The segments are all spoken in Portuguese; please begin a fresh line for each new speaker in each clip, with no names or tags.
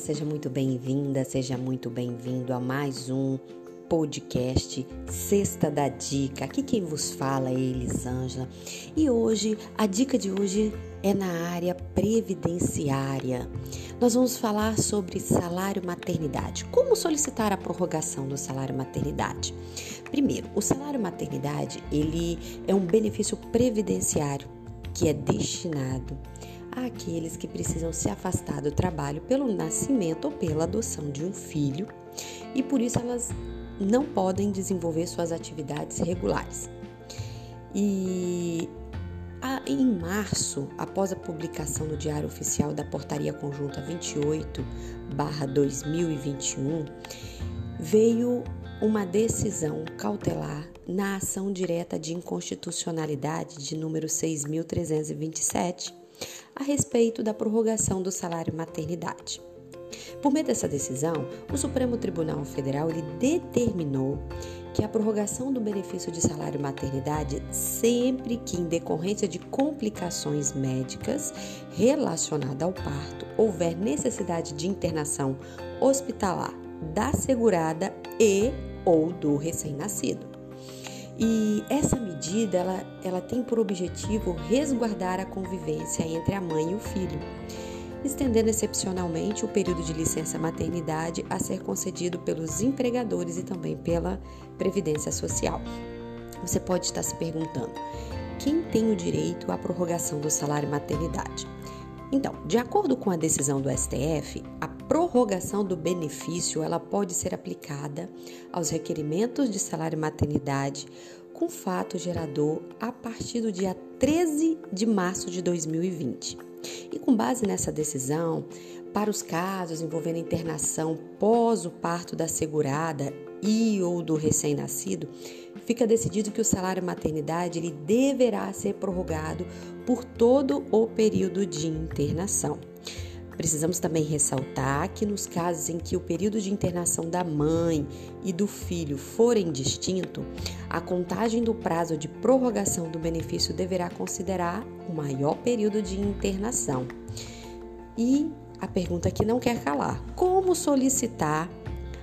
seja muito bem-vinda, seja muito bem-vindo a mais um podcast Sexta da Dica. Aqui quem vos fala é Elisângela e hoje a dica de hoje é na área previdenciária. Nós vamos falar sobre salário maternidade. Como solicitar a prorrogação do salário maternidade? Primeiro, o salário maternidade ele é um benefício previdenciário que é destinado àqueles que precisam se afastar do trabalho pelo nascimento ou pela adoção de um filho e por isso elas não podem desenvolver suas atividades regulares. E em março, após a publicação no Diário Oficial da Portaria Conjunta 28/2021, veio uma decisão cautelar na ação direta de inconstitucionalidade de número 6327 a respeito da prorrogação do salário maternidade. Por meio dessa decisão, o Supremo Tribunal Federal determinou que a prorrogação do benefício de salário maternidade, sempre que em decorrência de complicações médicas relacionadas ao parto houver necessidade de internação hospitalar da segurada e ou do recém-nascido. E essa medida ela, ela tem por objetivo resguardar a convivência entre a mãe e o filho, estendendo excepcionalmente o período de licença maternidade a ser concedido pelos empregadores e também pela Previdência Social. Você pode estar se perguntando: quem tem o direito à prorrogação do salário maternidade? Então, de acordo com a decisão do STF, a prorrogação do benefício ela pode ser aplicada aos requerimentos de salário maternidade com fato gerador a partir do dia 13 de março de 2020. E com base nessa decisão, para os casos envolvendo internação pós o parto da segurada e ou do recém-nascido, fica decidido que o salário maternidade ele deverá ser prorrogado por todo o período de internação. Precisamos também ressaltar que nos casos em que o período de internação da mãe e do filho forem distinto, a contagem do prazo de prorrogação do benefício deverá considerar o maior período de internação. E a pergunta que não quer calar: como solicitar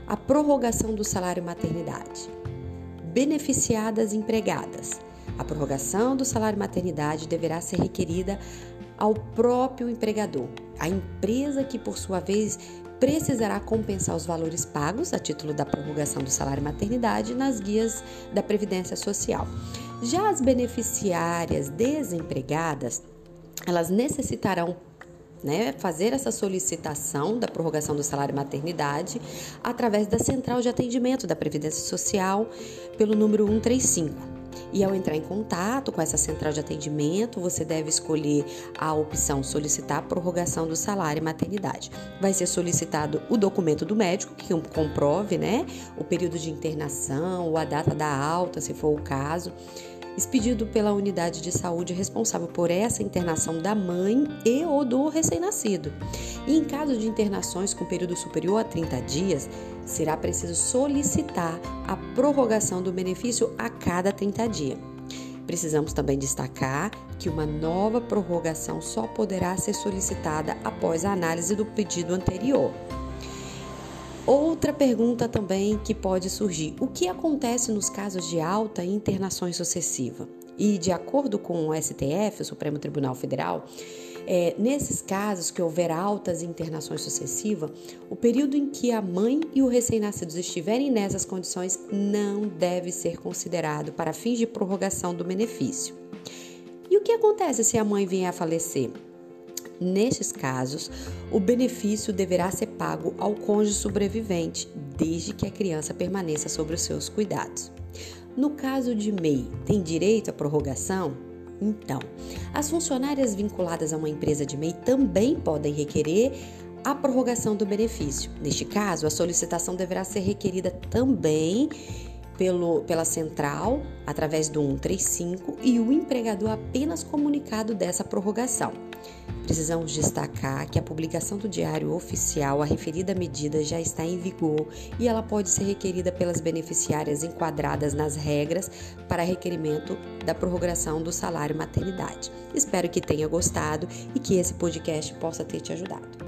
a prorrogação do salário maternidade? Beneficiadas empregadas. A prorrogação do salário maternidade deverá ser requerida ao próprio empregador, a empresa que, por sua vez, precisará compensar os valores pagos a título da prorrogação do salário maternidade nas guias da Previdência Social. Já as beneficiárias desempregadas, elas necessitarão né, fazer essa solicitação da prorrogação do salário maternidade através da central de atendimento da Previdência Social pelo número 135. E ao entrar em contato com essa central de atendimento, você deve escolher a opção solicitar prorrogação do salário e maternidade. Vai ser solicitado o documento do médico que comprove, né, o período de internação ou a data da alta, se for o caso expedido pela unidade de saúde responsável por essa internação da mãe e ou do recém-nascido. E em caso de internações com período superior a 30 dias, será preciso solicitar a prorrogação do benefício a cada 30 dias. Precisamos também destacar que uma nova prorrogação só poderá ser solicitada após a análise do pedido anterior. Outra pergunta também que pode surgir: o que acontece nos casos de alta internações sucessiva? E de acordo com o STF, o Supremo Tribunal Federal, é, nesses casos que houver altas internações sucessivas, o período em que a mãe e o recém-nascido estiverem nessas condições não deve ser considerado para fins de prorrogação do benefício. E o que acontece se a mãe vier a falecer? Nestes casos, o benefício deverá ser pago ao cônjuge sobrevivente, desde que a criança permaneça sob os seus cuidados. No caso de MEI, tem direito à prorrogação? Então, as funcionárias vinculadas a uma empresa de MEI também podem requerer a prorrogação do benefício. Neste caso, a solicitação deverá ser requerida também pelo, pela central, através do 135, e o empregador apenas comunicado dessa prorrogação. Precisamos destacar que a publicação do Diário Oficial, a referida medida já está em vigor e ela pode ser requerida pelas beneficiárias enquadradas nas regras para requerimento da prorrogação do salário maternidade. Espero que tenha gostado e que esse podcast possa ter te ajudado.